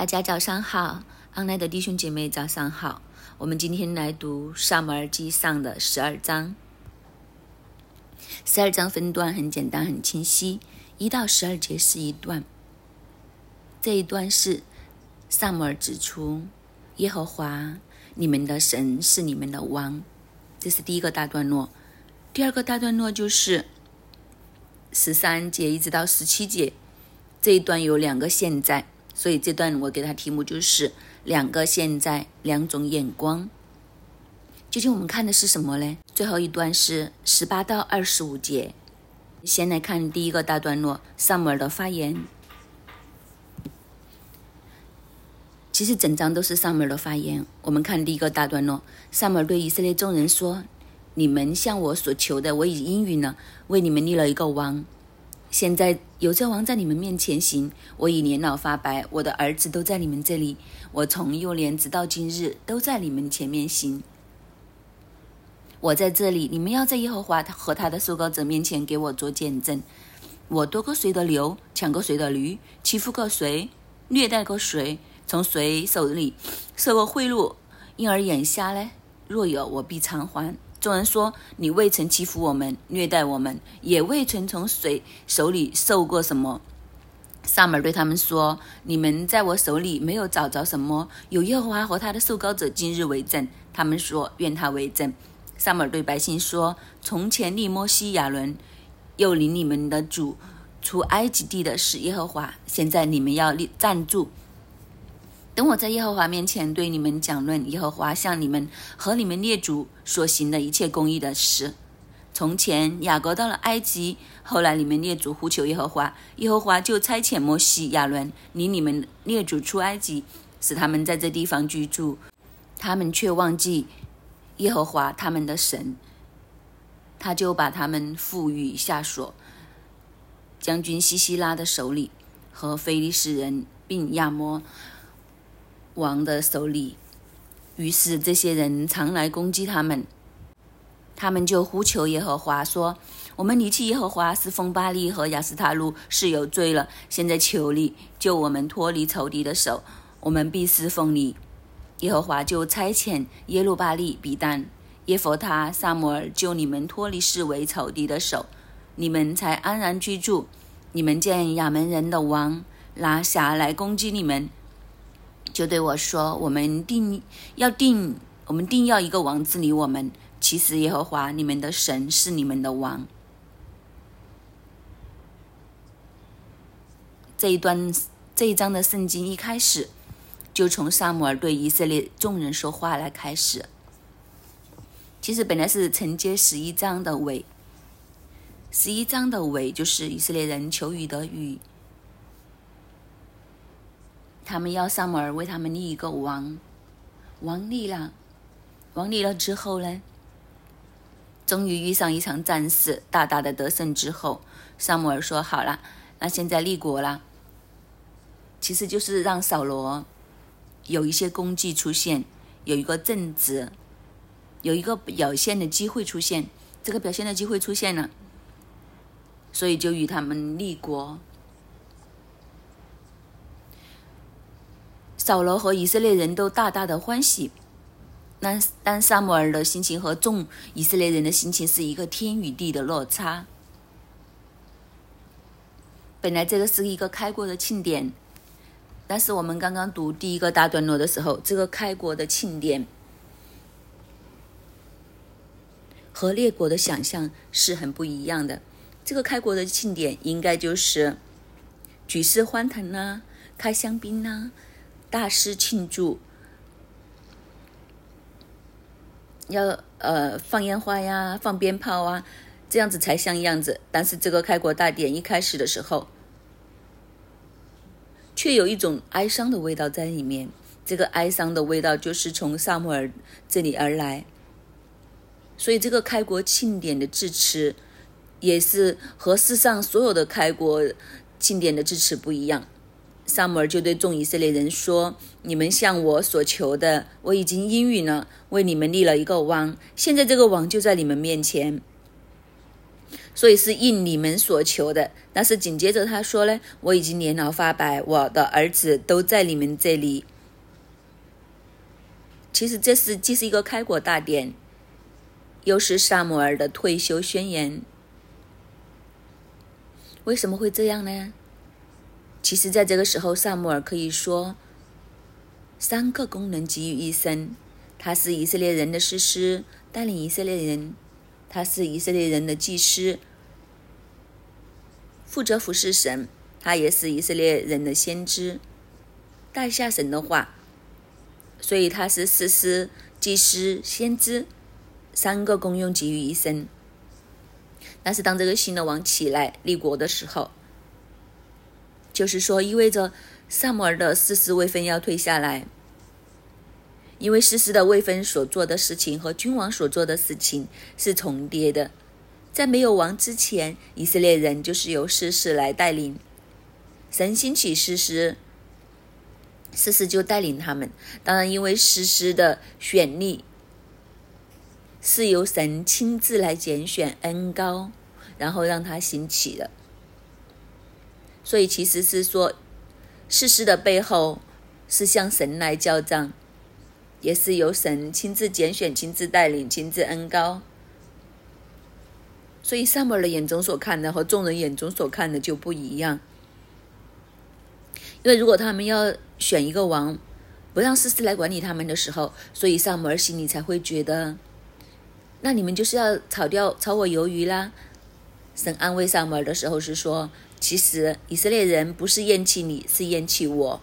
大家早上好，安奈的弟兄姐妹早上好。我们今天来读《萨摩尔记上》的十二章。十二章分段很简单、很清晰，一到十二节是一段。这一段是萨摩尔指出耶和华你们的神是你们的王，这是第一个大段落。第二个大段落就是十三节一直到十七节，这一段有两个现在。所以这段我给他题目就是两个现在两种眼光。究竟我们看的是什么呢？最后一段是十八到二十五节。先来看第一个大段落，萨姆尔的发言。其实整章都是萨姆尔的发言。我们看第一个大段落，萨姆尔对以色列众人说：“你们向我所求的，我已应允了，为你们立了一个王。”现在有这王在你们面前行，我已年老发白，我的儿子都在你们这里。我从幼年直到今日都在你们前面行。我在这里，你们要在耶和华和他的受膏者面前给我做见证。我夺过谁的牛，抢过谁的驴，欺负过谁，虐待过谁，从谁手里受过贿赂，因而眼瞎呢？若有，我必偿还。众人说：“你未曾欺负我们，虐待我们，也未曾从谁手里受过什么。”萨姆对他们说：“你们在我手里没有找着什么，有耶和华和他的受膏者今日为证。”他们说：“愿他为证。”萨姆对百姓说：“从前立摩西、亚伦，又领你们的主出埃及地的是耶和华。现在你们要立站住。”等我在耶和华面前对你们讲论耶和华向你们和你们列祖所行的一切公义的事。从前雅各到了埃及，后来你们列祖呼求耶和华，耶和华就差遣摩西、亚伦领你们列祖出埃及，使他们在这地方居住。他们却忘记耶和华他们的神，他就把他们赋予下所将军西西拉的手里和非利士人并亚摩。王的手里，于是这些人常来攻击他们，他们就呼求耶和华说：“我们离弃耶和华，是奉巴利和亚斯塔路是有罪了。现在求你救我们脱离仇敌的手，我们必侍奉你。”耶和华就差遣耶路巴利、比丹、耶佛他、萨摩尔救你们脱离视为仇敌的手，你们才安然居住。你们见亚门人的王拿辖来攻击你们。就对我说：“我们定要定，我们定要一个王治理我们。其实耶和华你们的神是你们的王。”这一段这一章的圣经一开始就从萨姆尔对以色列众人说话来开始。其实本来是承接十一章的尾，十一章的尾就是以色列人求雨的雨。他们要萨姆尔为他们立一个王，王立了，王立了之后呢，终于遇上一场战事，大大的得胜之后，萨姆尔说：“好了，那现在立国了。”其实就是让扫罗有一些功绩出现，有一个正直，有一个表现的机会出现。这个表现的机会出现了，所以就与他们立国。扫罗和以色列人都大大的欢喜，但但萨姆尔的心情和众以色列人的心情是一个天与地的落差。本来这个是一个开国的庆典，但是我们刚刚读第一个大段落的时候，这个开国的庆典和列国的想象是很不一样的。这个开国的庆典应该就是举世欢腾呐，开香槟呐。大师庆祝，要呃放烟花呀，放鞭炮啊，这样子才像样子。但是这个开国大典一开始的时候，却有一种哀伤的味道在里面。这个哀伤的味道就是从萨姆尔这里而来。所以这个开国庆典的致辞，也是和世上所有的开国庆典的致辞不一样。萨姆尔就对众以色列人说：“你们向我所求的，我已经应允了，为你们立了一个王。现在这个王就在你们面前。所以是应你们所求的。但是紧接着他说呢，我已经年老发白，我的儿子都在你们这里。其实这是既是一个开国大典，又是萨摩尔的退休宣言。为什么会这样呢？其实，在这个时候，萨摩尔可以说三个功能集于一身：他是以色列人的士师，带领以色列人；他是以色列人的祭师，负责服侍神；他也是以色列人的先知，带下神的话。所以他是士师、祭司、先知三个功用集于一身。但是，当这个新的王起来立国的时候，就是说，意味着萨摩尔的四世位分要退下来，因为士师的位分所做的事情和君王所做的事情是重叠的。在没有王之前，以色列人就是由士师来带领，神兴起士师，士师就带领他们。当然，因为士师的选立是由神亲自来拣选恩高，然后让他兴起的。所以其实是说，事实的背后是向神来交账，也是由神亲自拣选、亲自带领、亲自恩高。所以萨摩尔的眼中所看的和众人眼中所看的就不一样。因为如果他们要选一个王，不让士师来管理他们的时候，所以萨摩尔心里才会觉得，那你们就是要炒掉、炒我鱿鱼啦。神安慰萨摩尔的时候是说。其实以色列人不是厌弃你，是厌弃我。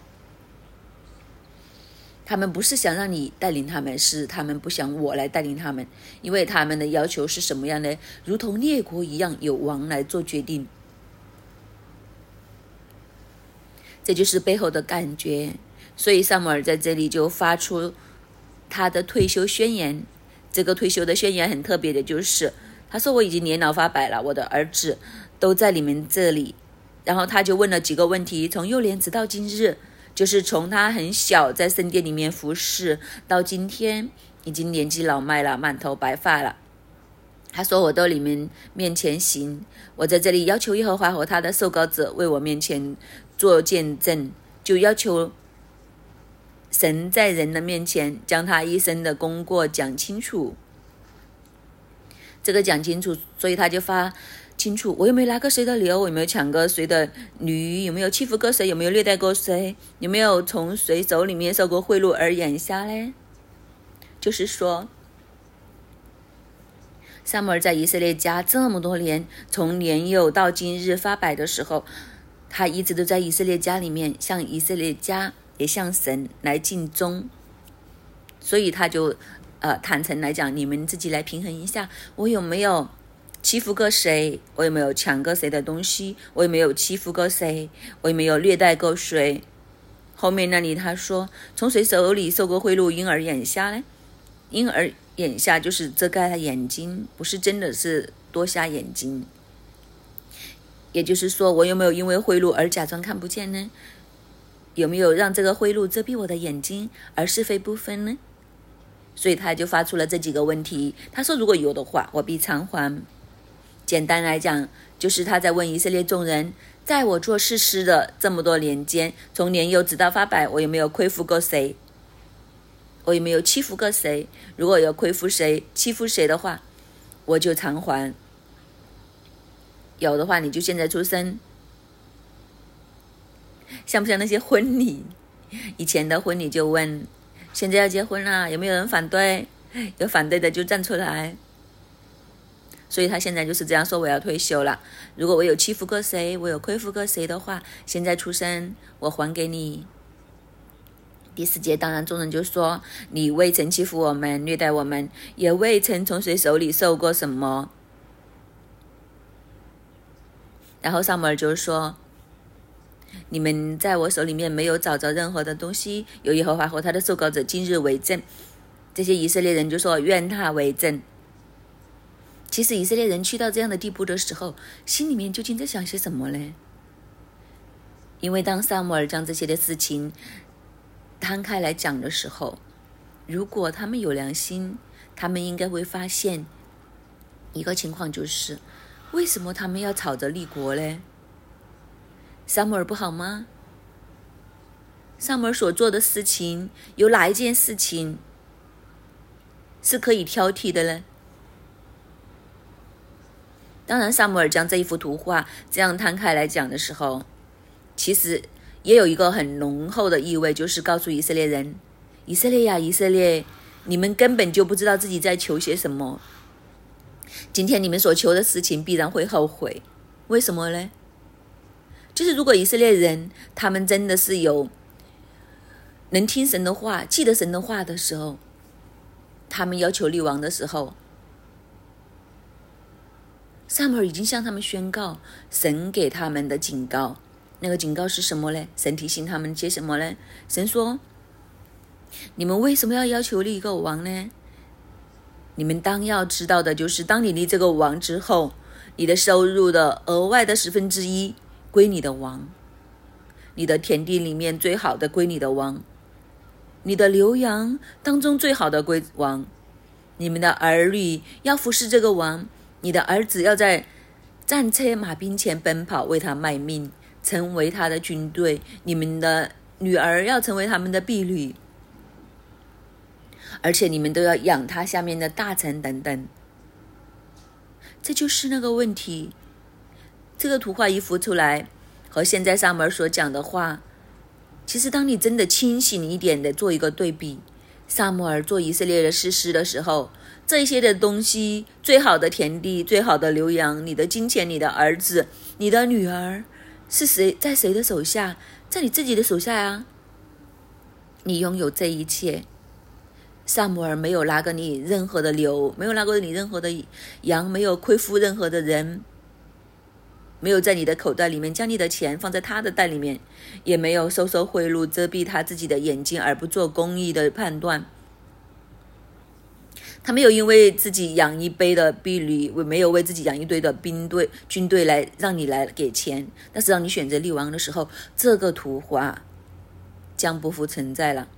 他们不是想让你带领他们，是他们不想我来带领他们，因为他们的要求是什么样呢？如同列国一样，有王来做决定。这就是背后的感觉。所以萨姆尔在这里就发出他的退休宣言。这个退休的宣言很特别的，就是他说：“我已经年老发白了，我的儿子都在你们这里。”然后他就问了几个问题，从幼年直到今日，就是从他很小在圣殿里面服侍到今天，已经年纪老迈了，满头白发了。他说：“我到你们面前行，我在这里要求耶和华和他的受膏者为我面前做见证，就要求神在人的面前将他一生的功过讲清楚。这个讲清楚，所以他就发。”清楚，我有没有拿过谁的牛？我有没有抢过谁的驴？有没有欺负过谁？有没有虐待过谁？有没有从谁手里面收过贿赂而眼瞎呢？就是说，萨姆尔在以色列家这么多年，从年幼到今日发白的时候，他一直都在以色列家里面，向以色列家也向神来尽忠，所以他就呃坦诚来讲，你们自己来平衡一下，我有没有？欺负过谁？我有没有抢过谁的东西？我有没有欺负过谁？我有没有虐待过谁？后面那里他说，从谁手里受过贿赂，因而眼瞎呢？因而眼瞎就是遮盖了眼睛，不是真的是多瞎眼睛。也就是说，我有没有因为贿赂而假装看不见呢？有没有让这个贿赂遮蔽我的眼睛，而是非不分呢？所以他就发出了这几个问题。他说，如果有的话，我必偿还。简单来讲，就是他在问以色列众人，在我做事师的这么多年间，从年幼直到发白，我有没有亏负过谁？我有没有欺负过谁？如果有亏负谁、欺负谁的话，我就偿还。有的话，你就现在出生，像不像那些婚礼？以前的婚礼就问，现在要结婚了，有没有人反对？有反对的就站出来。所以他现在就是这样说：“我要退休了。如果我有欺负过谁，我有亏负过谁的话，现在出生我还给你。”第四节，当然众人就说：“你未曾欺负我们，虐待我们，也未曾从谁手里受过什么。”然后萨摩尔就说：“你们在我手里面没有找着任何的东西，有耶和华和他的受膏者今日为证。”这些以色列人就说：“愿他为证。”其实以色列人去到这样的地步的时候，心里面究竟在想些什么呢？因为当萨姆尔将这些的事情摊开来讲的时候，如果他们有良心，他们应该会发现一个情况，就是为什么他们要吵着立国呢？萨姆尔不好吗？萨姆尔所做的事情，有哪一件事情是可以挑剔的呢？当然，萨姆尔将这一幅图画这样摊开来讲的时候，其实也有一个很浓厚的意味，就是告诉以色列人：以色列呀，以色列，你们根本就不知道自己在求些什么。今天你们所求的事情必然会后悔，为什么呢？就是如果以色列人他们真的是有能听神的话、记得神的话的时候，他们要求立王的时候，萨母尔已经向他们宣告神给他们的警告。那个警告是什么呢？神提醒他们些什么呢？神说：“你们为什么要要求立一个王呢？”你们当要知道的就是，当你立这个王之后，你的收入的额外的十分之一归你的王，你的田地里面最好的归你的王，你的牛羊当中最好的归王，你们的儿女要服侍这个王，你的儿子要在战车马兵前奔跑，为他卖命，成为他的军队，你们的女儿要成为他们的婢女。而且你们都要养他下面的大臣等等，这就是那个问题。这个图画一幅出来，和现在上面所讲的话，其实当你真的清醒一点的做一个对比，萨摩尔做以色列的士师的时候，这些的东西，最好的田地，最好的牛羊，你的金钱，你的儿子，你的女儿，是谁在谁的手下？在你自己的手下呀。你拥有这一切。萨姆尔没有拿过你任何的牛，没有拿过你任何的羊，没有亏负任何的人，没有在你的口袋里面将你的钱放在他的袋里面，也没有收受贿赂遮蔽他自己的眼睛而不做公义的判断。他没有因为自己养一杯的婢女，没有为自己养一堆的兵队军队来让你来给钱，但是让你选择立王的时候，这个图画将不复存在了。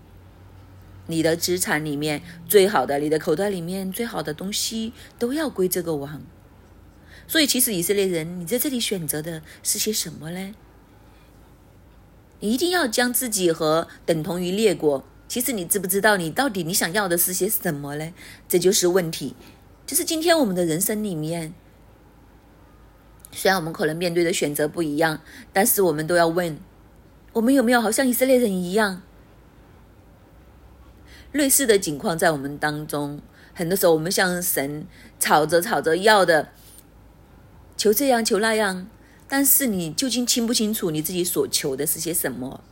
你的资产里面最好的，你的口袋里面最好的东西都要归这个王。所以，其实以色列人，你在这里选择的是些什么呢？你一定要将自己和等同于列国。其实，你知不知道你到底你想要的是些什么呢？这就是问题。就是今天我们的人生里面，虽然我们可能面对的选择不一样，但是我们都要问：我们有没有好像以色列人一样？类似的情况在我们当中，很多时候我们向神吵着吵着要的，求这样求那样，但是你究竟清不清楚你自己所求的是些什么？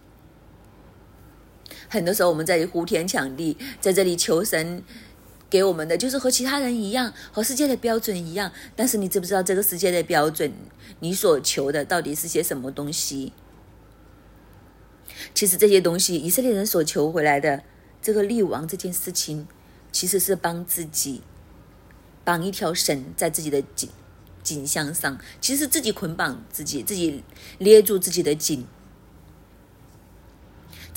很多时候我们在呼天抢地，在这里求神给我们的，就是和其他人一样，和世界的标准一样。但是你知不知道这个世界的标准，你所求的到底是些什么东西？其实这些东西，以色列人所求回来的。这个立王这件事情，其实是帮自己绑一条绳在自己的颈颈项上，其实自己捆绑自己，自己捏住自己的颈。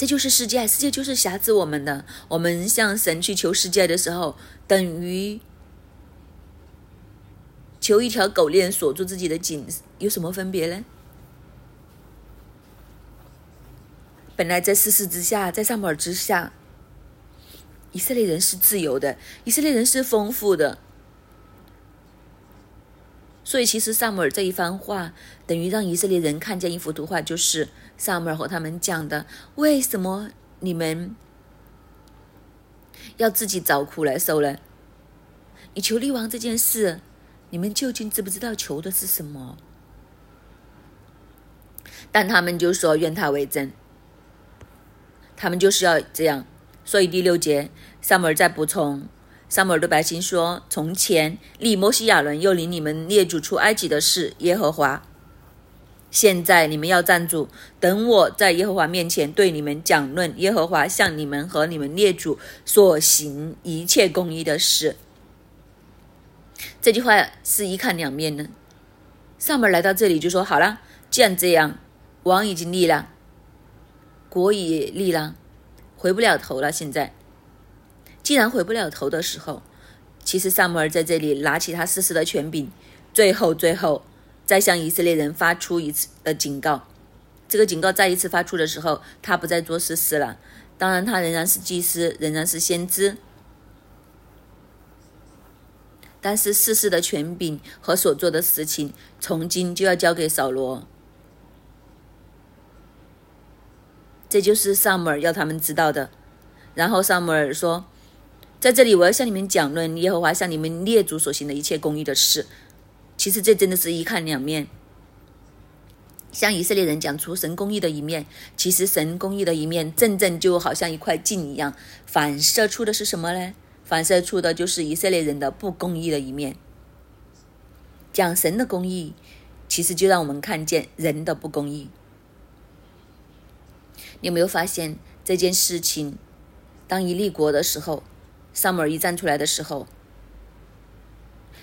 这就是世界，世界就是辖制我们的。我们向神去求世界的时候，等于求一条狗链锁住自己的颈，有什么分别呢？本来在世事之下，在上摩尔之下。以色列人是自由的，以色列人是丰富的，所以其实萨姆尔这一番话，等于让以色列人看见一幅图画，就是萨姆尔和他们讲的：为什么你们要自己找苦来受呢？你求立王这件事，你们究竟知不知道求的是什么？但他们就说愿他为真，他们就是要这样。所以第六节，萨母尔在补充：萨母尔对百姓说：“从前立摩西亚伦又领你们列祖出埃及的事，耶和华。现在你们要站住，等我在耶和华面前对你们讲论耶和华向你们和你们列祖所行一切公义的事。”这句话是一看两面的。萨母尔来到这里就说：“好了，既然这样，王已经立了，国也立了。”回不了头了。现在，既然回不了头的时候，其实萨姆尔在这里拿起他逝世的权柄，最后，最后再向以色列人发出一次的警告。这个警告再一次发出的时候，他不再做事事了。当然，他仍然是祭司，仍然是先知，但是世事的权柄和所做的事情，从今就要交给扫罗。这就是萨姆尔要他们知道的。然后萨姆尔说：“在这里，我要向你们讲论耶和华向你们列祖所行的一切公义的事。”其实这真的是一看两面。向以色列人讲出神公义的一面，其实神公义的一面正正就好像一块镜一样，反射出的是什么呢？反射出的就是以色列人的不公义的一面。讲神的公义，其实就让我们看见人的不公义。你有没有发现这件事情？当一立国的时候，萨母尔一站出来的时候，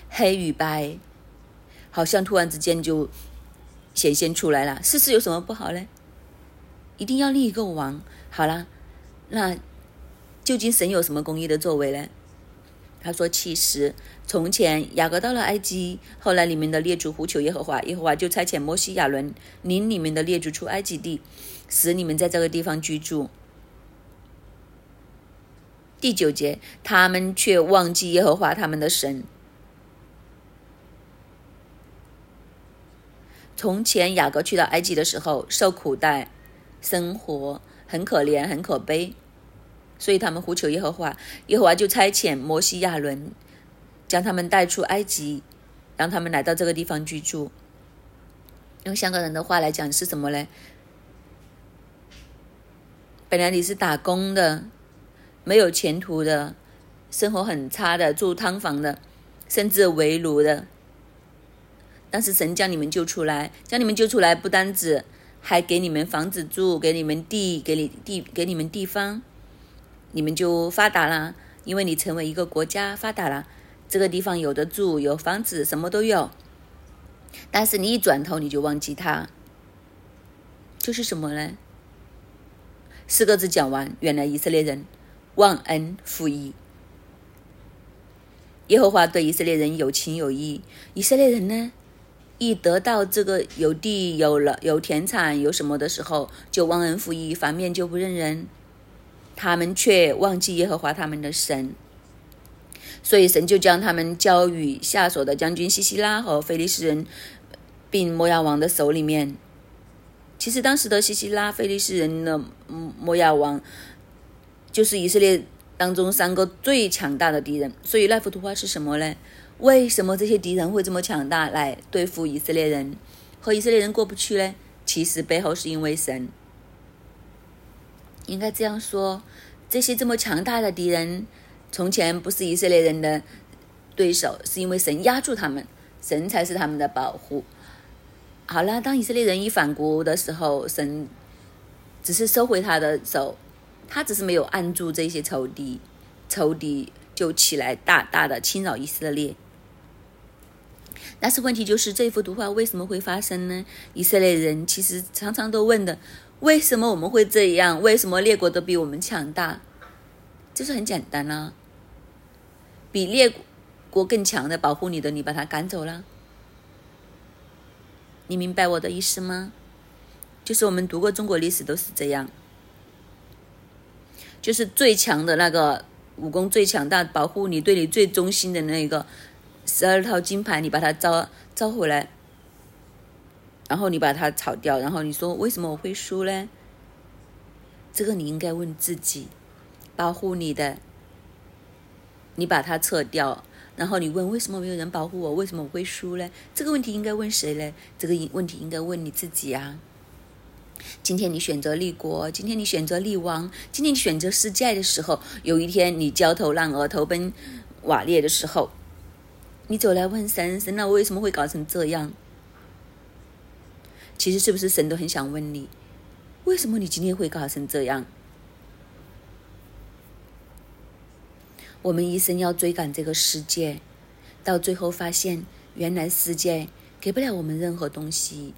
黑与白好像突然之间就显现出来了。事实有什么不好呢？一定要立一个王。好了，那究竟神有什么公益的作为呢？他说：“其实从前雅各到了埃及，后来你们的列祖呼求耶和华，耶和华就差遣摩西、亚伦领你们的列祖出埃及地。”使你们在这个地方居住。第九节，他们却忘记耶和华他们的神。从前雅各去到埃及的时候，受苦待，生活很可怜，很可悲，所以他们呼求耶和华，耶和华就差遣摩西、亚伦，将他们带出埃及，让他们来到这个地方居住。用香港人的话来讲，是什么呢？本来你是打工的，没有前途的，生活很差的，住汤房的，甚至围炉的。但是神将你们救出来，将你们救出来，不单止还给你们房子住，给你们地，给你地，给你们地方，你们就发达了，因为你成为一个国家发达了，这个地方有的住，有房子，什么都有。但是你一转头，你就忘记他，就是什么呢？四个字讲完，原来以色列人忘恩负义。耶和华对以色列人有情有义，以色列人呢，一得到这个有地有了有田产有什么的时候，就忘恩负义，反面就不认人。他们却忘记耶和华他们的神，所以神就将他们交与下所的将军西西拉和菲利士人，并摩亚王的手里面。其实当时的西西拉、菲利士人的摩亚王，就是以色列当中三个最强大的敌人。所以那幅图画是什么呢？为什么这些敌人会这么强大来对付以色列人，和以色列人过不去呢？其实背后是因为神。应该这样说：这些这么强大的敌人，从前不是以色列人的对手，是因为神压住他们，神才是他们的保护。好了，当以色列人一反国的时候，神只是收回他的手，他只是没有按住这些仇敌，仇敌就起来大大的侵扰以色列。但是问题就是，这幅图画为什么会发生呢？以色列人其实常常都问的：为什么我们会这样？为什么列国都比我们强大？就是很简单啦，比列国更强的保护你的，你把他赶走了。你明白我的意思吗？就是我们读过中国历史都是这样，就是最强的那个武功最强大、保护你、对你最忠心的那个十二套金牌，你把它招招回来，然后你把它炒掉，然后你说为什么我会输呢？这个你应该问自己，保护你的，你把它撤掉。然后你问为什么没有人保护我？为什么我会输呢？这个问题应该问谁呢？这个问题应该问你自己啊！今天你选择立国，今天你选择立王，今天你选择世界的时候，有一天你焦头烂额、头奔瓦裂的时候，你走来问神：神，那我为什么会搞成这样？其实是不是神都很想问你，为什么你今天会搞成这样？我们一生要追赶这个世界，到最后发现，原来世界给不了我们任何东西。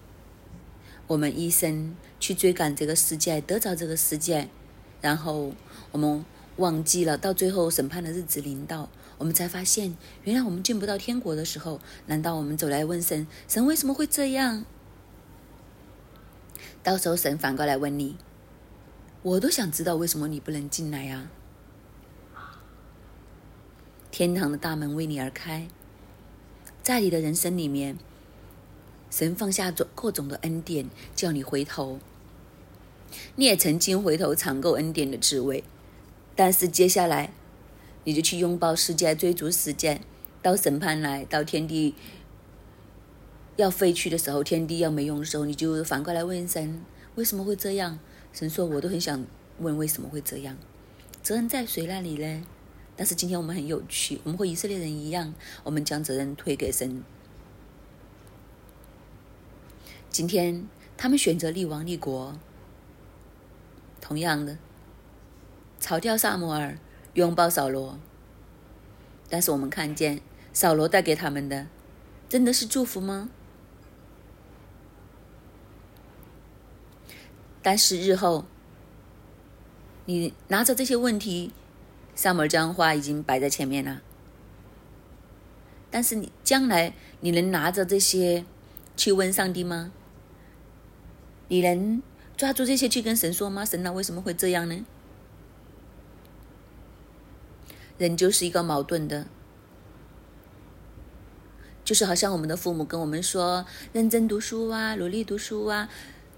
我们一生去追赶这个世界，得着这个世界，然后我们忘记了，到最后审判的日子临到，我们才发现，原来我们进不到天国的时候，难道我们走来问神，神为什么会这样？到时候神反过来问你，我都想知道为什么你不能进来呀？天堂的大门为你而开，在你的人生里面，神放下种各种的恩典，叫你回头。你也曾经回头尝够恩典的滋味，但是接下来，你就去拥抱世界，追逐世界，到审判来，到天地要废去的时候，天地要没用的时候，你就反过来问神为什么会这样？神说：“我都很想问为什么会这样，责任在谁那里呢？”但是今天我们很有趣，我们和以色列人一样，我们将责任推给神。今天他们选择立王立国。同样的，炒掉萨摩尔，拥抱扫罗。但是我们看见扫罗带给他们的，真的是祝福吗？但是日后，你拿着这些问题，萨摩尔将话已经摆在前面了。但是你将来你能拿着这些去问上帝吗？你能？抓住这些去跟神说吗？神啊，为什么会这样呢？人就是一个矛盾的，就是好像我们的父母跟我们说认真读书啊，努力读书啊，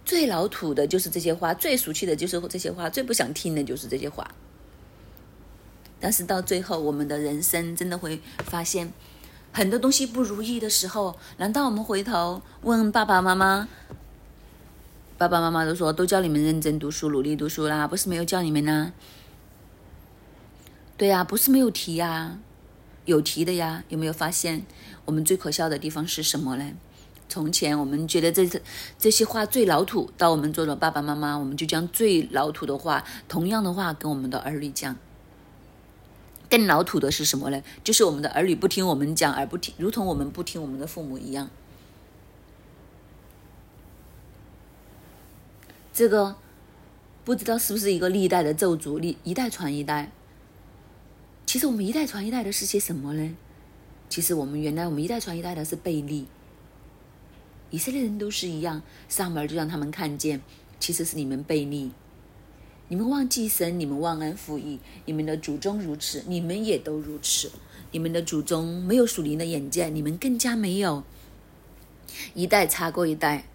最老土的就是这些话，最俗气的就是这些话，最不想听的就是这些话。但是到最后，我们的人生真的会发现很多东西不如意的时候，难道我们回头问爸爸妈妈？爸爸妈妈都说，都叫你们认真读书、努力读书啦，不是没有叫你们呢。对呀，不是没有提呀，有提的呀。有没有发现，我们最可笑的地方是什么呢？从前我们觉得这这些话最老土，到我们做了爸爸妈妈，我们就将最老土的话、同样的话跟我们的儿女讲。更老土的是什么呢？就是我们的儿女不听我们讲，而不听，如同我们不听我们的父母一样。这个不知道是不是一个历代的咒诅，历一代传一代。其实我们一代传一代的是些什么呢？其实我们原来我们一代传一代的是背利。以色列人都是一样，上门就让他们看见，其实是你们背逆，你们忘记神，你们忘恩负义，你们的祖宗如此，你们也都如此。你们的祖宗没有属灵的眼界，你们更加没有。一代差过一代。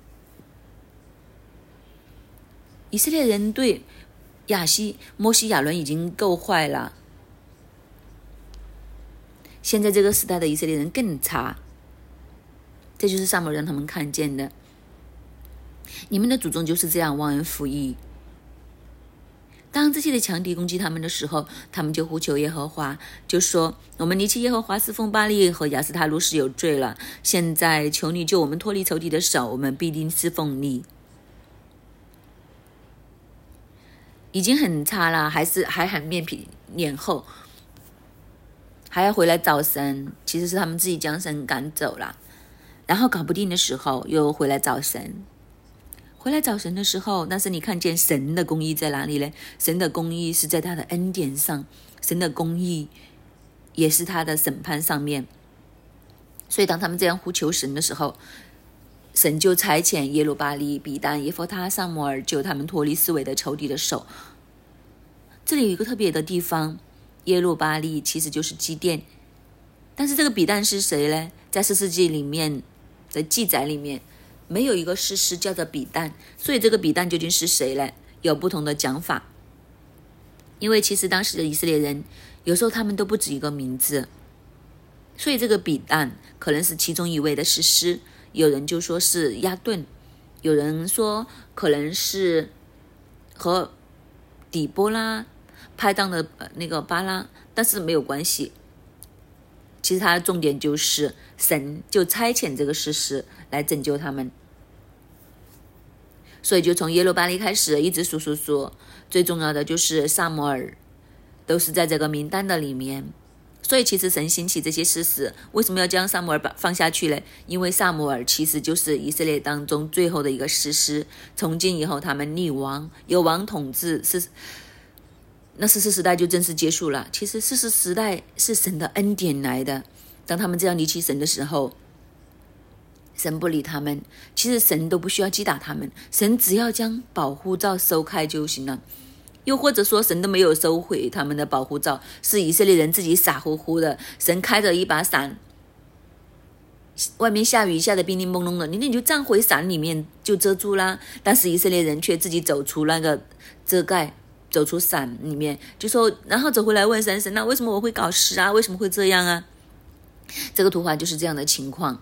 以色列人对亚西、摩西、亚伦已经够坏了，现在这个时代的以色列人更差。这就是萨摩让他们看见的。你们的祖宗就是这样忘恩负义。当这些的强敌攻击他们的时候，他们就呼求耶和华，就说：“我们离弃耶和华侍奉巴利和亚斯塔路是有罪了。现在求你救我们脱离仇敌的手，我们必定侍奉你。”已经很差了，还是还很面皮脸厚，还要回来找神。其实是他们自己将神赶走了，然后搞不定的时候又回来找神。回来找神的时候，但是你看见神的公义在哪里呢？神的公义是在他的恩典上，神的公义也是他的审判上面。所以当他们这样呼求神的时候，神就差遣耶路巴利、比丹、耶弗他、萨摩尔救他们脱离四维的仇敌的手。这里有一个特别的地方，耶路巴利其实就是基甸，但是这个比丹是谁呢？在四世纪里面的记载里面，没有一个事实叫做比丹，所以这个比丹究竟是谁呢？有不同的讲法。因为其实当时的以色列人有时候他们都不止一个名字，所以这个比丹可能是其中一位的史诗。有人就说是亚顿，有人说可能是和底波拉拍档的那个巴拉，但是没有关系。其实它的重点就是神就差遣这个事实来拯救他们，所以就从耶路巴利开始一直数数数，最重要的就是萨摩尔，都是在这个名单的里面。所以，其实神兴起这些事实，为什么要将萨姆尔把放下去呢？因为萨姆尔其实就是以色列当中最后的一个事实。从今以后，他们立王，有王统治，是那四世时代就正式结束了。其实四世时代是神的恩典来的。当他们这样离弃神的时候，神不理他们。其实神都不需要击打他们，神只要将保护罩收开就行了。又或者说，神都没有收回他们的保护罩，是以色列人自己傻乎乎的。神开着一把伞，外面下雨下的冰冰蒙蒙的，你你就站回伞里面就遮住啦。但是以色列人却自己走出那个遮盖。走出伞里面，就说，然后走回来问神神，那为什么我会搞湿啊？为什么会这样啊？这个图画就是这样的情况。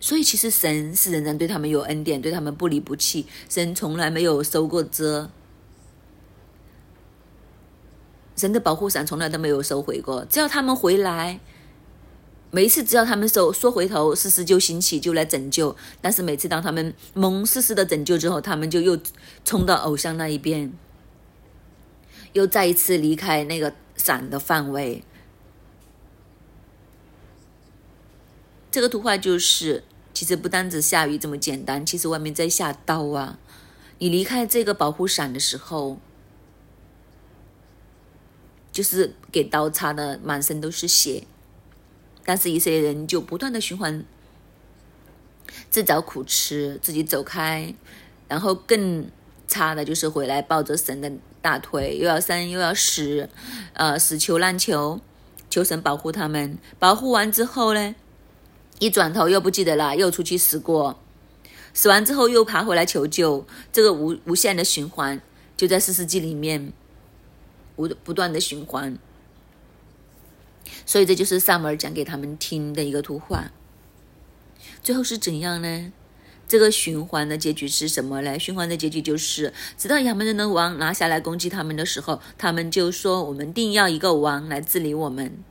所以其实神是仍然对他们有恩典，对他们不离不弃。神从来没有收过遮，神的保护伞从来都没有收回过。只要他们回来，每一次只要他们收说回头，事事就兴起，就来拯救。但是每次当他们蒙事事的拯救之后，他们就又冲到偶像那一边。又再一次离开那个伞的范围。这个图画就是，其实不单只下雨这么简单，其实外面在下刀啊！你离开这个保护伞的时候，就是给刀插的满身都是血。但是一些人就不断的循环，自找苦吃，自己走开，然后更差的就是回来抱着神的。大腿又要生又要死，呃，死求烂求，求神保护他们。保护完之后呢，一转头又不记得了，又出去死过。死完之后又爬回来求救，这个无无限的循环就在四世纪里面不不断的循环。所以这就是萨摩尔讲给他们听的一个图画。最后是怎样呢？这个循环的结局是什么呢？循环的结局就是，直到亚门人的王拿下来攻击他们的时候，他们就说：“我们定要一个王来治理我们。”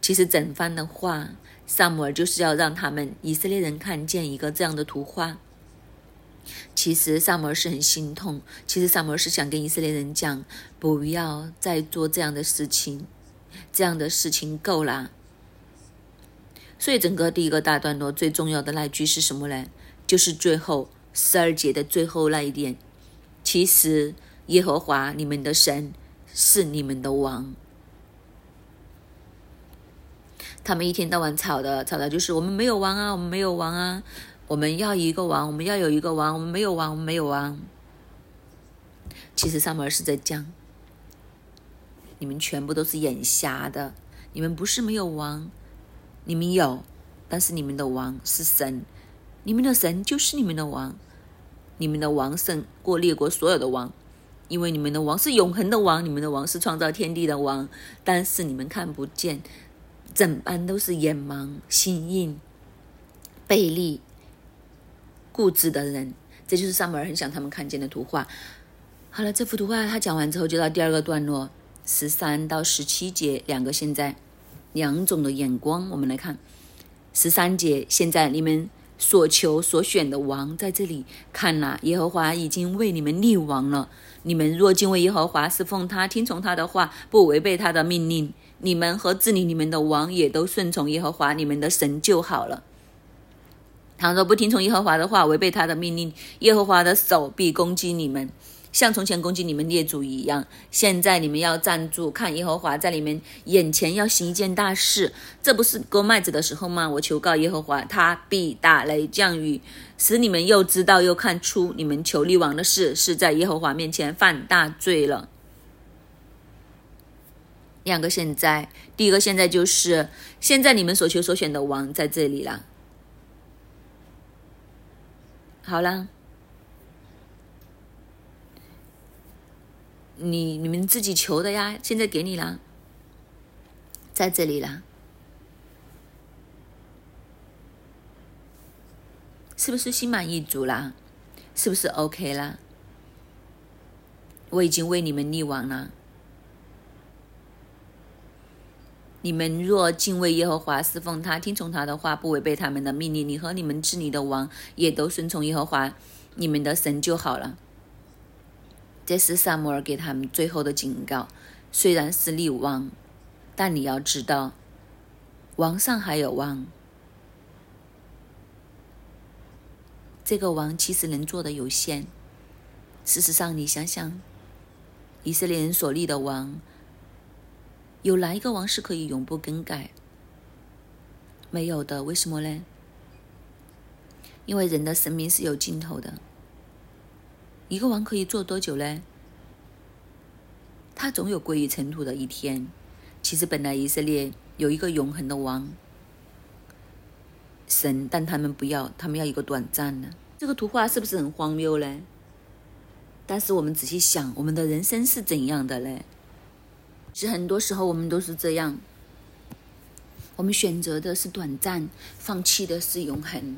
其实整番的话，萨姆尔就是要让他们以色列人看见一个这样的图画。其实萨摩尔是很心痛，其实萨摩尔是想跟以色列人讲：不要再做这样的事情，这样的事情够了。所以，整个第一个大段落最重要的那句是什么呢？就是最后十二节的最后那一点。其实，耶和华你们的神是你们的王。他们一天到晚吵的，吵的就是我们没有王啊，我们没有王啊，我们要一个王，我们要有一个王，我们没有王，我们没有王。其实上面是在讲，你们全部都是眼瞎的，你们不是没有王。你们有，但是你们的王是神，你们的神就是你们的王，你们的王胜过列国所有的王，因为你们的王是永恒的王，你们的王是创造天地的王，但是你们看不见，整班都是眼盲、心硬、背利、固执的人，这就是上面很想他们看见的图画。好了，这幅图画他讲完之后，就到第二个段落，十三到十七节两个现在。两种的眼光，我们来看十三节。现在你们所求所选的王在这里，看呐，耶和华已经为你们立王了。你们若敬畏耶和华，侍奉他，听从他的话，不违背他的命令，你们和治理你们的王也都顺从耶和华你们的神就好了。倘若不听从耶和华的话，违背他的命令，耶和华的手必攻击你们。像从前攻击你们列祖一样，现在你们要站住，看耶和华在你们眼前要行一件大事。这不是割麦子的时候吗？我求告耶和华，他必打雷降雨，使你们又知道又看出，你们求立王的事是在耶和华面前犯大罪了。两个现在，第一个现在就是现在你们所求所选的王在这里了。好了。你你们自己求的呀，现在给你了，在这里了，是不是心满意足啦？是不是 OK 啦？我已经为你们立王了。你们若敬畏耶和华，侍奉他，听从他的话，不违背他们的命令，你和你们治理的王也都顺从耶和华，你们的神就好了。这是萨摩尔给他们最后的警告。虽然是立王，但你要知道，王上还有王。这个王其实能做的有限。事实上，你想想，以色列人所立的王，有哪一个王是可以永不更改？没有的，为什么呢？因为人的生命是有尽头的。一个王可以做多久呢？他总有归于尘土的一天。其实本来以色列有一个永恒的王，神，但他们不要，他们要一个短暂的。这个图画是不是很荒谬呢？但是我们仔细想，我们的人生是怎样的呢？其实很多时候我们都是这样，我们选择的是短暂，放弃的是永恒。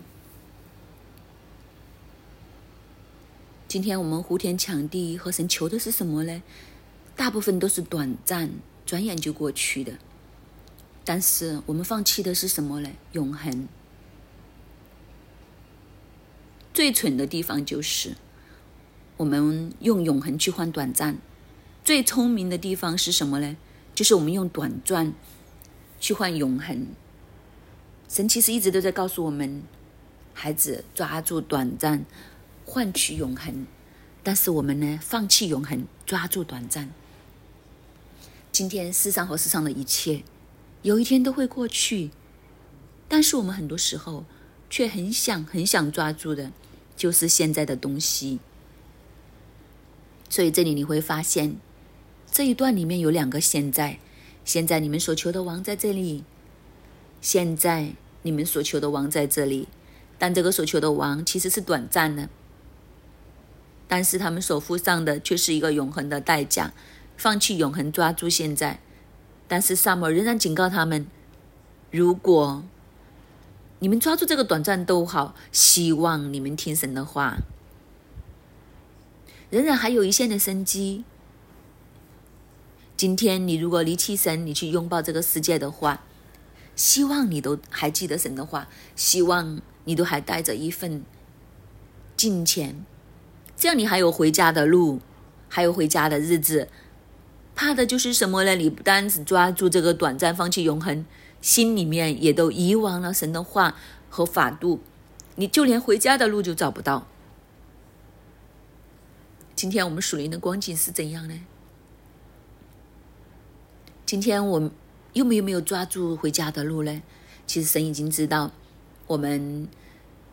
今天我们呼天抢地和神求的是什么呢？大部分都是短暂，转眼就过去的。但是我们放弃的是什么呢？永恒。最蠢的地方就是我们用永恒去换短暂。最聪明的地方是什么呢？就是我们用短暂去换永恒。神其实一直都在告诉我们，孩子抓住短暂，换取永恒。但是我们呢，放弃永恒，抓住短暂。今天世上和世上的一切，有一天都会过去，但是我们很多时候却很想、很想抓住的，就是现在的东西。所以这里你会发现，这一段里面有两个现在：现在你们所求的王在这里，现在你们所求的王在这里。但这个所求的王其实是短暂的，但是他们所付上的却是一个永恒的代价。放弃永恒，抓住现在。但是萨摩仍然警告他们：如果你们抓住这个短暂都好，希望你们听神的话。仍然还有一线的生机。今天你如果离弃神，你去拥抱这个世界的话，希望你都还记得神的话，希望你都还带着一份金钱，这样你还有回家的路，还有回家的日子。怕的就是什么呢？你不单只抓住这个短暂，放弃永恒，心里面也都遗忘了神的话和法度，你就连回家的路就找不到。今天我们属灵的光景是怎样呢？今天我们又没有没有抓住回家的路呢？其实神已经知道我们。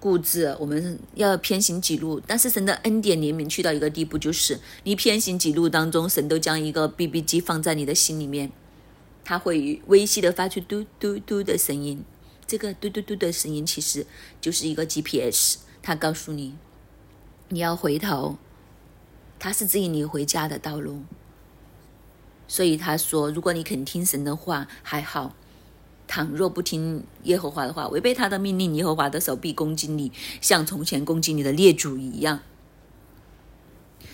固执，我们要偏行几路，但是神的恩典怜悯去到一个地步，就是你偏行几路当中，神都将一个 B B 机放在你的心里面，它会微细的发出嘟嘟嘟的声音。这个嘟嘟嘟的声音其实就是一个 G P S，它告诉你你要回头，它是指引你回家的道路。所以他说，如果你肯听神的话，还好。倘若不听耶和华的话，违背他的命令，耶和华的手臂攻击你，像从前攻击你的列祖一样。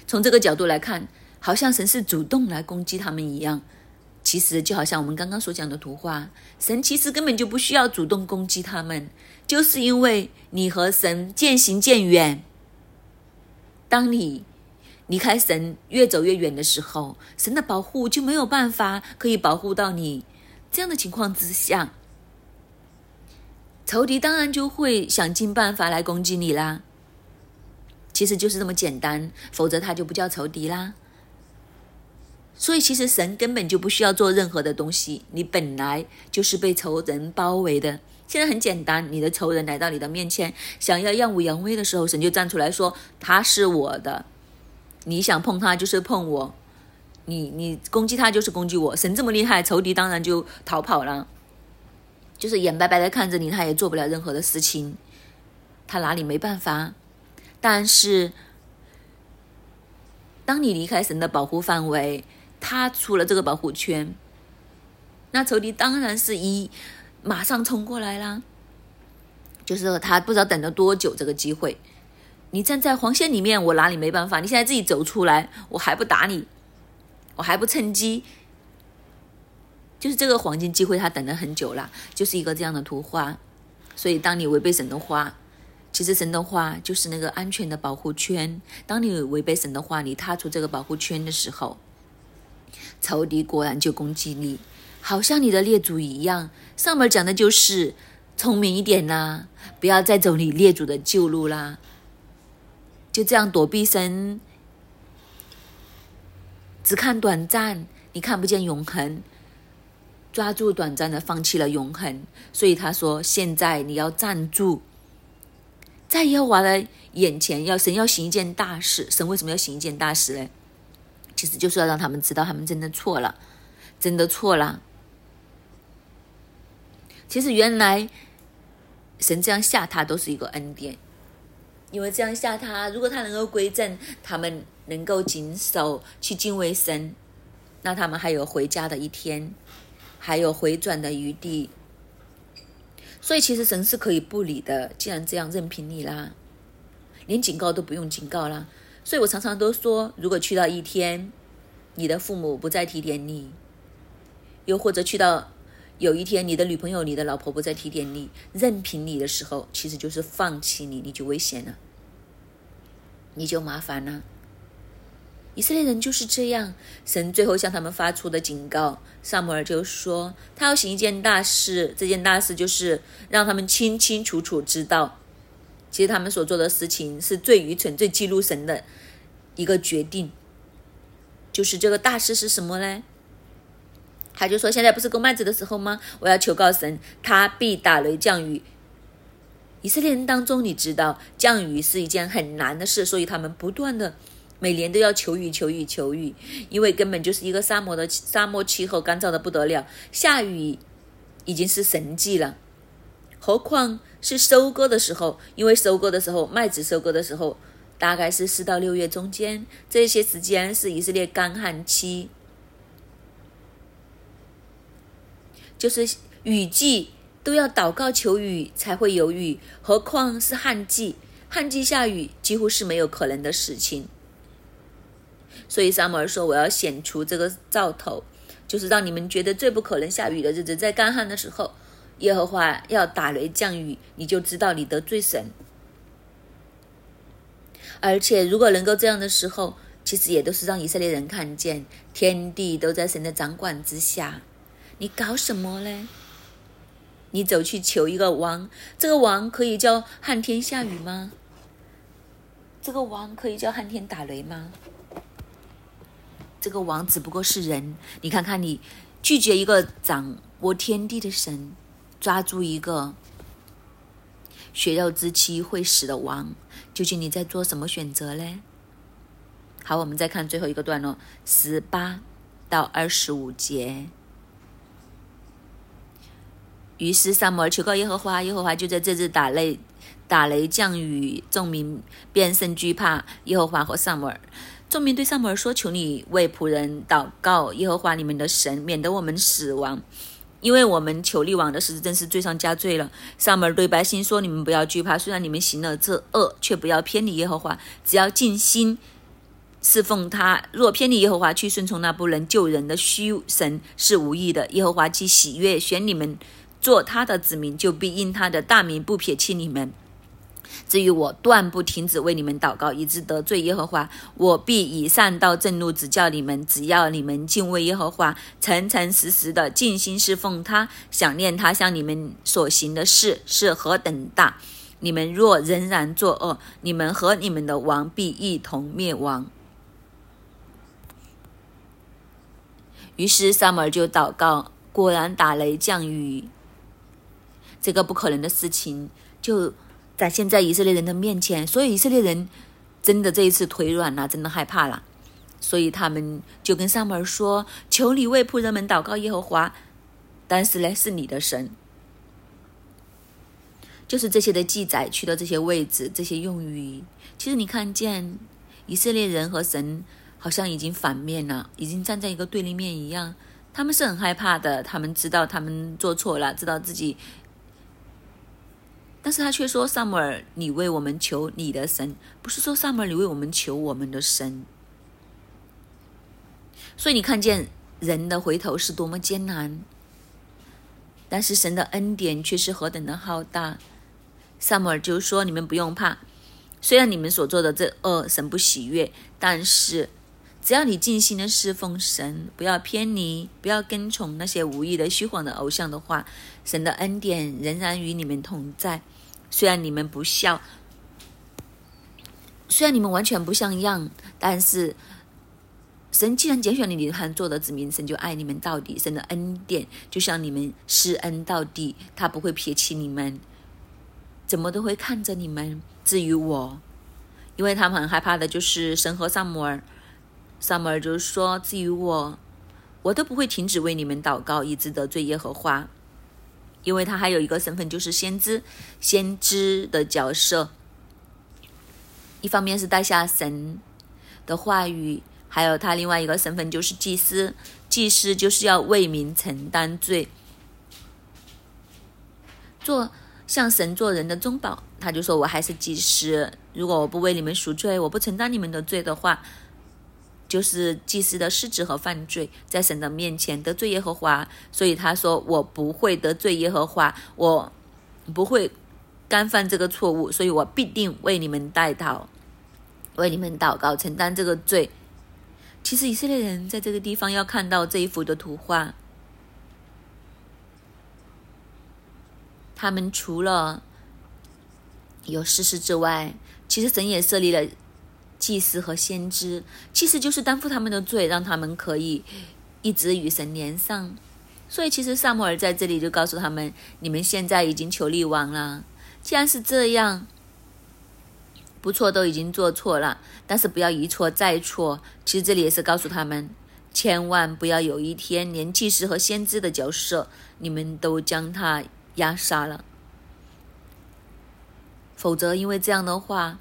从这个角度来看，好像神是主动来攻击他们一样。其实就好像我们刚刚所讲的图画，神其实根本就不需要主动攻击他们，就是因为你和神渐行渐远。当你离开神越走越远的时候，神的保护就没有办法可以保护到你。这样的情况之下，仇敌当然就会想尽办法来攻击你啦。其实就是这么简单，否则他就不叫仇敌啦。所以其实神根本就不需要做任何的东西，你本来就是被仇人包围的。现在很简单，你的仇人来到你的面前，想要耀武扬威的时候，神就站出来说他是我的，你想碰他就是碰我。你你攻击他就是攻击我，神这么厉害，仇敌当然就逃跑了，就是眼白白的看着你，他也做不了任何的事情，他哪里没办法？但是，当你离开神的保护范围，他出了这个保护圈，那仇敌当然是一马上冲过来啦，就是他不知道等了多久这个机会，你站在黄线里面，我拿你没办法？你现在自己走出来，我还不打你？我还不趁机，就是这个黄金机会，他等了很久了，就是一个这样的图画。所以，当你违背神的话，其实神的话就是那个安全的保护圈。当你违背神的话，你踏出这个保护圈的时候，仇敌果然就攻击你，好像你的列祖一样。上面讲的就是聪明一点啦，不要再走你列祖的旧路啦，就这样躲避神。只看短暂，你看不见永恒，抓住短暂的，放弃了永恒。所以他说：现在你要站住，在耶和华的眼前，要神要行一件大事。神为什么要行一件大事呢？其实就是要让他们知道，他们真的错了，真的错了。其实原来神这样吓他都是一个恩典，因为这样吓他，如果他能够归正，他们能够谨守去敬畏神，那他们还有回家的一天，还有回转的余地。所以其实神是可以不理的，既然这样任凭你啦，连警告都不用警告啦。所以我常常都说，如果去到一天，你的父母不再提点你，又或者去到有一天你的女朋友、你的老婆不再提点你、任凭你的时候，其实就是放弃你，你就危险了，你就麻烦了。以色列人就是这样，神最后向他们发出的警告，萨姆尔就说他要行一件大事，这件大事就是让他们清清楚楚知道。其实他们所做的事情是最愚蠢、最激怒神的一个决定，就是这个大事是什么呢？他就说：“现在不是割麦子的时候吗？我要求告神，他必打雷降雨。以色列人当中，你知道降雨是一件很难的事，所以他们不断的每年都要求雨、求雨、求雨，因为根本就是一个沙漠的沙漠气候，干燥的不得了，下雨已经是神迹了，何况……”是收割的时候，因为收割的时候，麦子收割的时候，大概是四到六月中间，这些时间是以色列干旱期，就是雨季都要祷告求雨才会有雨，何况是旱季，旱季下雨几乎是没有可能的事情。所以萨摩尔说：“我要显出这个兆头，就是让你们觉得最不可能下雨的日子，在干旱的时候。”耶和华要打雷降雨，你就知道你得罪神。而且，如果能够这样的时候，其实也都是让以色列人看见天地都在神的掌管之下。你搞什么呢？你走去求一个王，这个王可以叫旱天下雨吗？这个王可以叫旱天打雷吗？这个王只不过是人。你看看，你拒绝一个掌握天地的神。抓住一个血肉之躯会死的王，究竟你在做什么选择呢？好，我们再看最后一个段落，十八到二十五节。于是萨摩尔求告耶和华，耶和华就在这日打雷，打雷降雨，众民便甚惧怕耶和华和萨摩尔。众民对萨摩尔说：“求你为仆人祷告耶和华你们的神，免得我们死亡。”因为我们求立王的事，真是罪上加罪了。萨摩尔对百姓说：“你们不要惧怕，虽然你们行了这恶，却不要偏离耶和华，只要尽心侍奉他。若偏离耶和华，去顺从那不能救人的虚神，是无益的。耶和华既喜悦选你们做他的子民，就必因他的大名不撇弃你们。”至于我断不停止为你们祷告，以致得罪耶和华，我必以善道正路指教你们。只要你们敬畏耶和华，诚诚实实的尽心侍奉他，想念他向你们所行的事是何等大。你们若仍然作恶，你们和你们的王必一同灭亡。于是萨母尔就祷告，果然打雷降雨，这个不可能的事情就。展现在以色列人的面前，所以以色列人真的这一次腿软了，真的害怕了，所以他们就跟萨母尔说：“求你为仆人们祷告耶和华，但是呢，是你的神。”就是这些的记载，去到这些位置，这些用语，其实你看见以色列人和神好像已经反面了，已经站在一个对立面一样。他们是很害怕的，他们知道他们做错了，知道自己。但是他却说：“萨母尔，你为我们求你的神，不是说萨母尔，你为我们求我们的神。”所以你看见人的回头是多么艰难，但是神的恩典却是何等的浩大。萨母尔就说：“你们不用怕，虽然你们所做的这恶神不喜悦，但是只要你尽心的侍奉神，不要偏离，不要跟从那些无意的虚晃的偶像的话，神的恩典仍然与你们同在。”虽然你们不孝，虽然你们完全不像样，但是神既然拣选了你们做的子民，神就爱你们到底。神的恩典就像你们施恩到底，他不会撇弃你们，怎么都会看着你们。至于我，因为他们很害怕的就是神和萨姆尔。萨姆尔就是说，至于我，我都不会停止为你们祷告，以致得罪耶和华。因为他还有一个身份，就是先知，先知的角色。一方面是带下神的话语。还有他另外一个身份就是祭司，祭司就是要为民承担罪，做像神做人的中保。他就说：“我还是祭司，如果我不为你们赎罪，我不承担你们的罪的话，就是祭司的失职和犯罪，在神的面前得罪耶和华。所以他说我不会得罪耶和华，我不会干犯这个错误，所以我必定为你们代祷，为你们祷告，承担这个罪。”其实以色列人在这个地方要看到这一幅的图画，他们除了有事实之外，其实神也设立了祭司和先知，其实就是担负他们的罪，让他们可以一直与神连上。所以，其实萨摩尔在这里就告诉他们：你们现在已经求立王了。既然是这样。不错，都已经做错了，但是不要一错再错。其实这里也是告诉他们，千万不要有一天连祭司和先知的角色，你们都将他压杀了。否则，因为这样的话，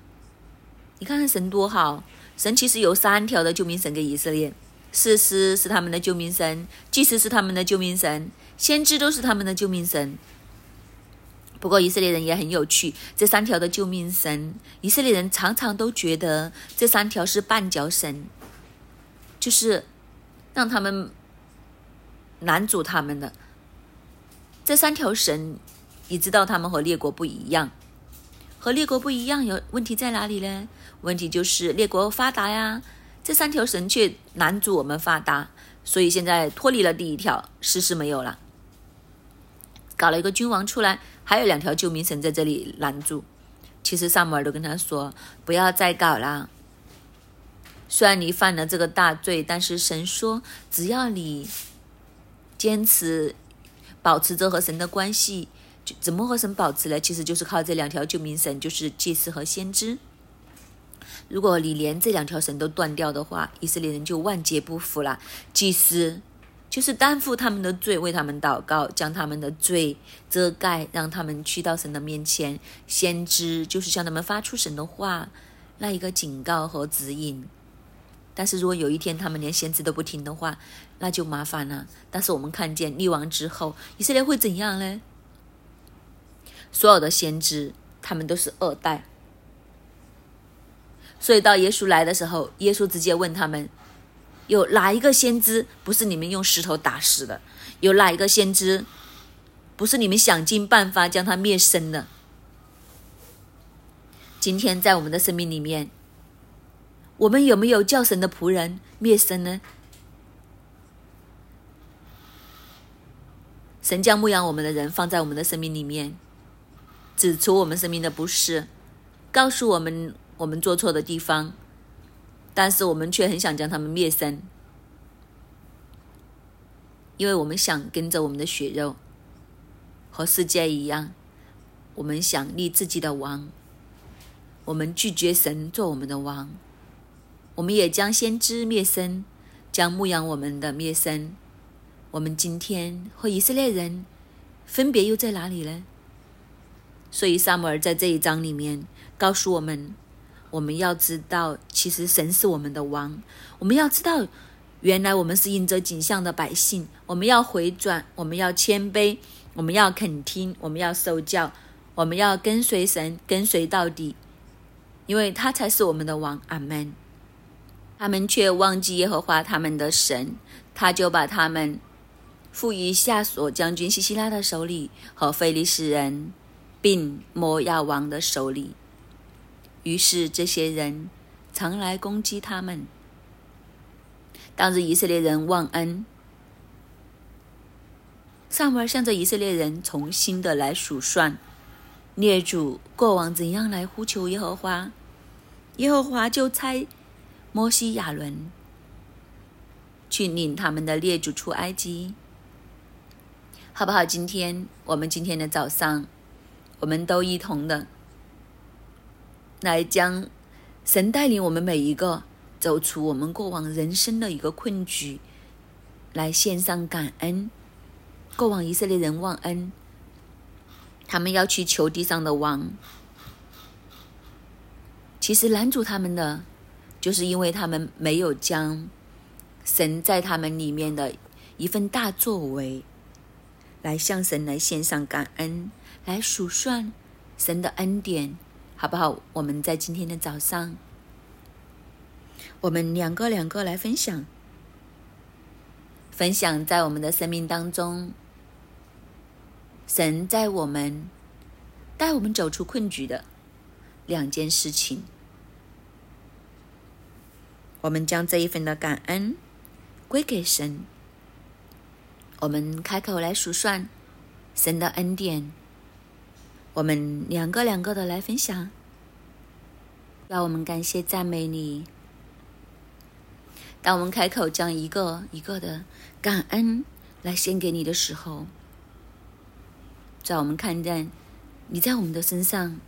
你看看神多好，神其实有三条的救命神给以色列，士师是他们的救命神，祭司是他们的救命神，先知都是他们的救命神。不过以色列人也很有趣，这三条的救命神，以色列人常常都觉得这三条是绊脚神，就是让他们拦阻他们的。这三条神，你知道他们和列国不一样，和列国不一样，有问题在哪里呢？问题就是列国发达呀，这三条神却拦阻我们发达，所以现在脱离了第一条，事事没有了，搞了一个君王出来。还有两条救命绳在这里拦住。其实萨姆尔都跟他说：“不要再搞了。虽然你犯了这个大罪，但是神说，只要你坚持保持着和神的关系，怎么和神保持呢？其实就是靠这两条救命绳，就是祭司和先知。如果你连这两条绳都断掉的话，以色列人就万劫不复了。祭司。”就是担负他们的罪，为他们祷告，将他们的罪遮盖，让他们去到神的面前。先知就是向他们发出神的话，那一个警告和指引。但是如果有一天他们连先知都不听的话，那就麻烦了。但是我们看见立王之后，以色列会怎样呢？所有的先知他们都是二代，所以到耶稣来的时候，耶稣直接问他们。有哪一个先知不是你们用石头打死的？有哪一个先知不是你们想尽办法将他灭生的？今天在我们的生命里面，我们有没有叫神的仆人灭生呢？神将牧养我们的人放在我们的生命里面，指出我们生命的不是，告诉我们我们做错的地方。但是我们却很想将他们灭生，因为我们想跟着我们的血肉，和世界一样，我们想立自己的王，我们拒绝神做我们的王，我们也将先知灭生，将牧养我们的灭生。我们今天和以色列人分别又在哪里呢？所以萨姆尔在这一章里面告诉我们。我们要知道，其实神是我们的王。我们要知道，原来我们是应着景象的百姓。我们要回转，我们要谦卑，我们要肯听，我们要受教，我们要跟随神，跟随到底，因为他才是我们的王。阿门。他们却忘记耶和华他们的神，他就把他们赋予下所将军西西拉的手里和菲利士人，并摩亚王的手里。于是这些人常来攻击他们。当日以色列人忘恩，萨母尔向着以色列人重新的来数算列祖过往怎样来呼求耶和华，耶和华就差摩西亚伦去领他们的列祖出埃及，好不好？今天我们今天的早上，我们都一同的来将神带领我们每一个走出我们过往人生的一个困局，来献上感恩。过往以色列人忘恩，他们要去求地上的王，其实拦住他们的，就是因为他们没有将。神在他们里面的一份大作为，来向神来献上感恩，来数算神的恩典，好不好？我们在今天的早上，我们两个两个来分享，分享在我们的生命当中，神在我们带我们走出困局的两件事情，我们将这一份的感恩。归给神，我们开口来数算神的恩典。我们两个两个的来分享，让我们感谢赞美你。当我们开口将一个一个的感恩来献给你的时候，在我们看见你在我们的身上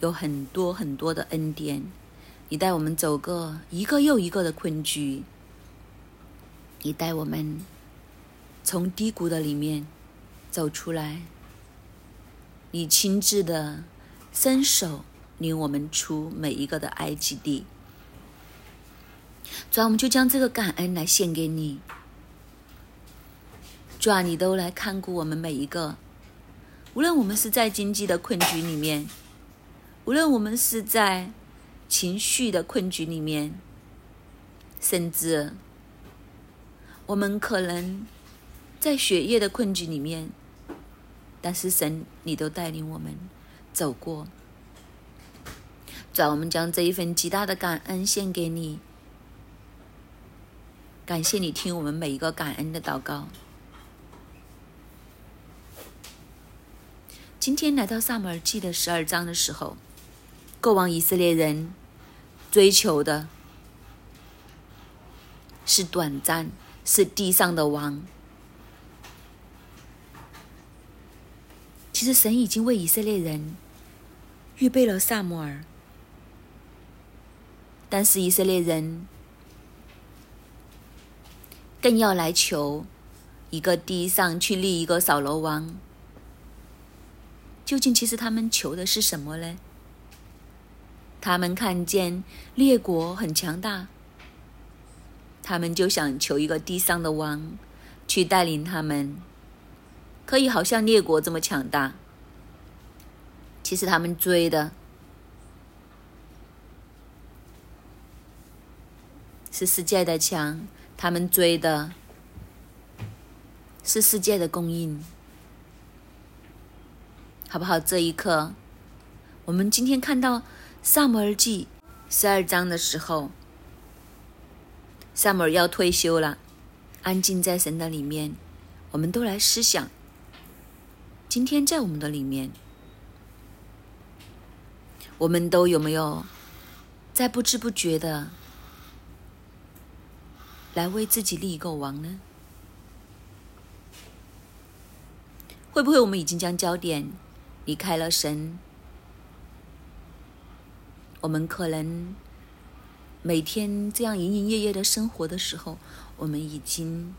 有很多很多的恩典，你带我们走过一个又一个的困局。你带我们从低谷的里面走出来，你亲自的伸手领我们出每一个的埃及地。主啊，我们就将这个感恩来献给你。主啊，你都来看顾我们每一个，无论我们是在经济的困局里面，无论我们是在情绪的困局里面，甚至。我们可能在血液的困局里面，但是神，你都带领我们走过。主，我们将这一份极大的感恩献给你，感谢你听我们每一个感恩的祷告。今天来到萨姆尔记的十二章的时候，过往以色列人追求的是短暂。是地上的王。其实神已经为以色列人预备了萨摩尔，但是以色列人更要来求一个地上去立一个扫罗王。究竟，其实他们求的是什么呢？他们看见列国很强大。他们就想求一个地上的王，去带领他们，可以好像列国这么强大。其实他们追的是世界的强，他们追的是世界的供应，好不好？这一刻，我们今天看到《萨摩尔记》十二章的时候。萨姆尔要退休了，安静在神的里面，我们都来思想。今天在我们的里面，我们都有没有在不知不觉的来为自己立一个王呢？会不会我们已经将焦点离开了神？我们可能。每天这样营营业业的生活的时候，我们已经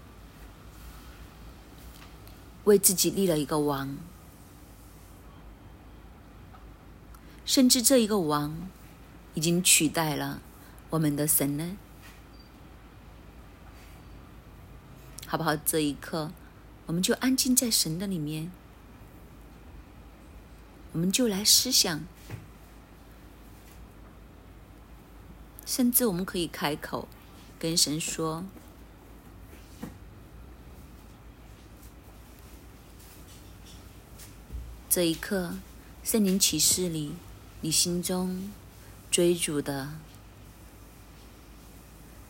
为自己立了一个王，甚至这一个王已经取代了我们的神呢？好不好？这一刻，我们就安静在神的里面，我们就来思想。甚至我们可以开口跟神说：“这一刻，圣灵启示里，你心中追逐的、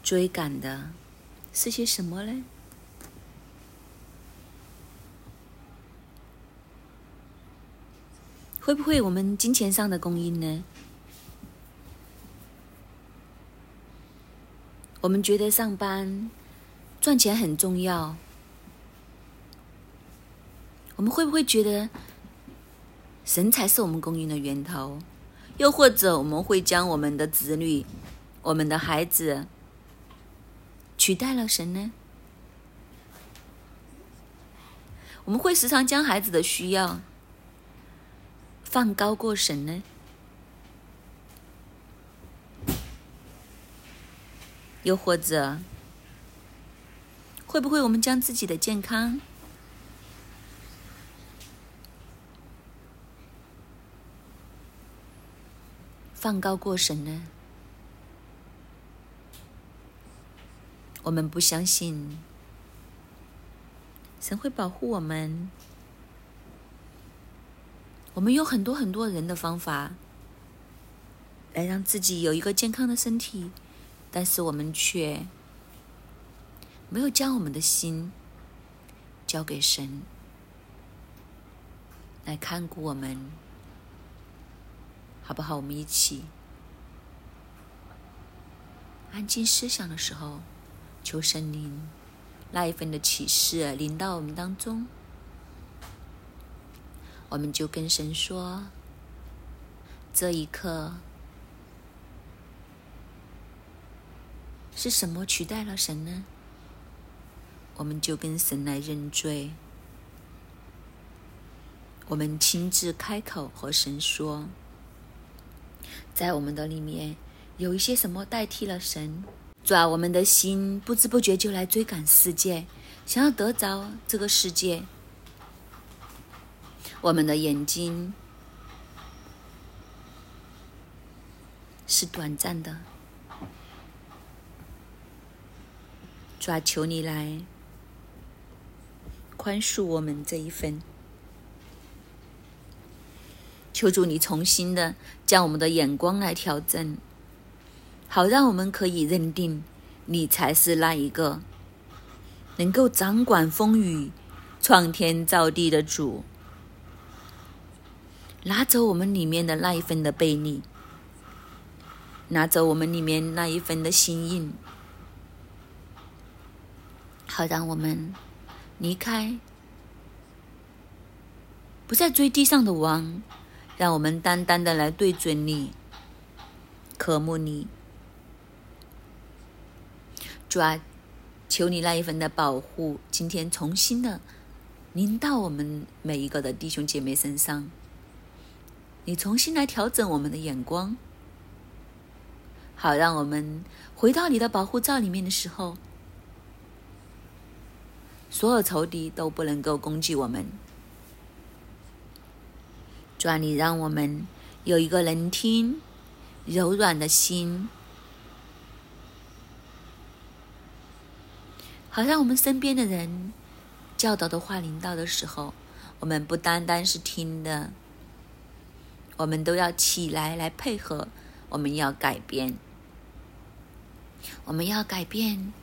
追赶的是些什么呢？会不会我们金钱上的供应呢？”我们觉得上班赚钱很重要。我们会不会觉得神才是我们供应的源头？又或者我们会将我们的子女、我们的孩子取代了神呢？我们会时常将孩子的需要放高过神呢？又或者会不会我们将自己的健康？放高过神呢？我们不相信神会保护我们。我们有很多很多人的方法来让自己有一个健康的身体，但是我们却没有将我们的心交给神来看顾我们。好不好？我们一起安静思想的时候，求神灵那一份的启示临到我们当中，我们就跟神说：这一刻是什么取代了神呢？我们就跟神来认罪，我们亲自开口和神说。在我们的里面，有一些什么代替了神？主啊，我们的心不知不觉就来追赶世界，想要得着这个世界。我们的眼睛是短暂的，主啊，求你来宽恕我们这一份。求主你重新的将我们的眼光来调整，好让我们可以认定你才是那一个能够掌管风雨、创天造地的主。拿走我们里面的那一份的背逆，拿走我们里面那一份的心印，好让我们离开，不再追地上的王。让我们单单的来对准你，渴慕你，主啊，求你那一份的保护，今天重新的临到我们每一个的弟兄姐妹身上，你重新来调整我们的眼光，好让我们回到你的保护罩里面的时候，所有仇敌都不能够攻击我们。主啊，你让我们有一个能听、柔软的心，好让我们身边的人教导的话临到的时候，我们不单单是听的，我们都要起来来配合。我们要改变，我们要改变，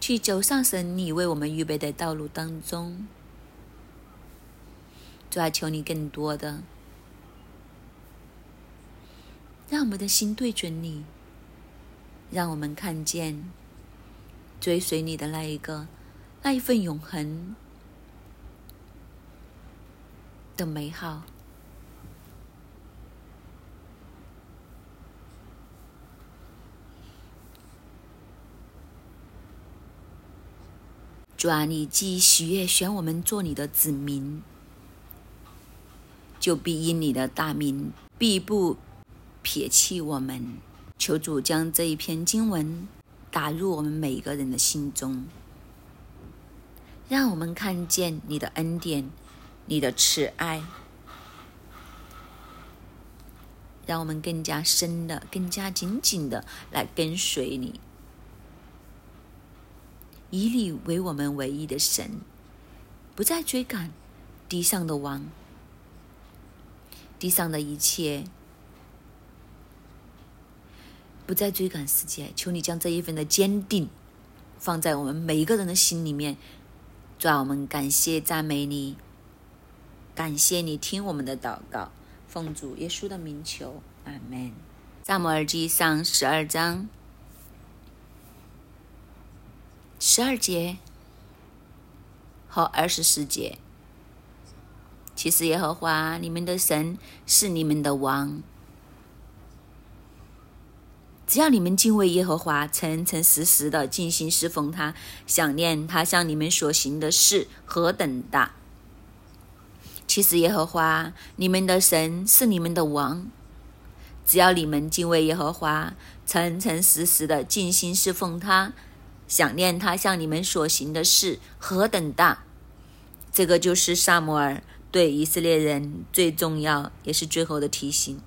去走上神你为我们预备的道路当中。主啊，求你更多的，让我们的心对准你，让我们看见追随你的那一个那一份永恒的美好。主啊，你既喜悦选我们做你的子民。就必因你的大名，必不撇弃我们。求主将这一篇经文打入我们每个人的心中，让我们看见你的恩典，你的慈爱，让我们更加深的、更加紧紧的来跟随你，以你为我们唯一的神，不再追赶地上的王。地上的一切，不再追赶世界。求你将这一份的坚定放在我们每一个人的心里面。主啊，我们感谢赞美你，感谢你听我们的祷告，奉主耶稣的名求，阿门。萨摩尔记上十二章十二节和二十四节。其实耶和华你们的神是你们的王，只要你们敬畏耶和华，诚诚实实的尽心侍奉他，想念他向你们所行的事何等大。其实耶和华你们的神是你们的王，只要你们敬畏耶和华，诚诚实实的尽心侍奉他，想念他向你们所行的事何等大。这个就是萨摩尔。对以色列人最重要也是最后的提醒，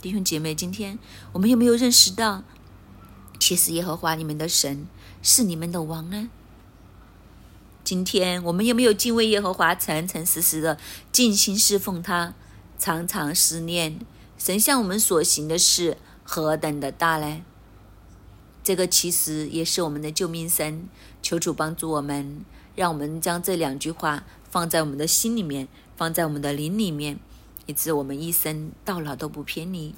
弟兄姐妹，今天我们有没有认识到，其实耶和华你们的神是你们的王呢？今天我们有没有敬畏耶和华，诚诚实实的尽心侍奉他，常常思念神向我们所行的事何等的大呢？这个其实也是我们的救命神，求主帮助我们，让我们将这两句话。放在我们的心里面，放在我们的灵里面，以致我们一生到老都不偏离。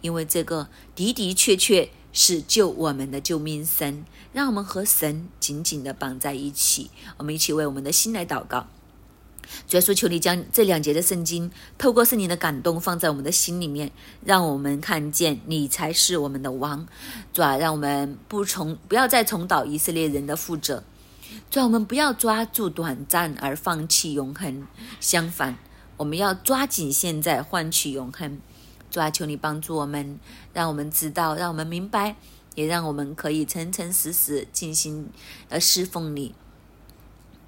因为这个的的确确是救我们的救命神，让我们和神紧紧的绑在一起。我们一起为我们的心来祷告。主耶稣，求你将这两节的圣经，透过圣灵的感动，放在我们的心里面，让我们看见你才是我们的王。主啊，让我们不重不要再重蹈以色列人的覆辙。主啊，我们不要抓住短暂而放弃永恒，相反，我们要抓紧现在换取永恒。主啊，求你帮助我们，让我们知道，让我们明白，也让我们可以诚诚实实进行呃侍奉你。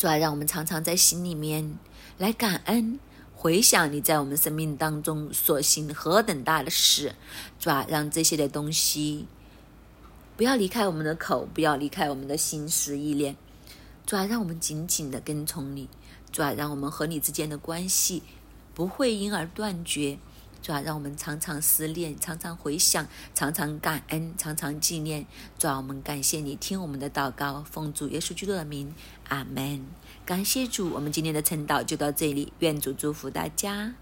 主啊，让我们常常在心里面来感恩，回想你在我们生命当中所行何等大的事。主啊，让这些的东西不要离开我们的口，不要离开我们的心思意念。主啊，让我们紧紧的跟从你；主啊，让我们和你之间的关系不会因而断绝；主啊，让我们常常思念，常常回想，常常感恩，常常纪念；主啊，我们感谢你听我们的祷告，奉主耶稣基督的名，阿门。感谢主，我们今天的晨祷就到这里，愿主祝福大家。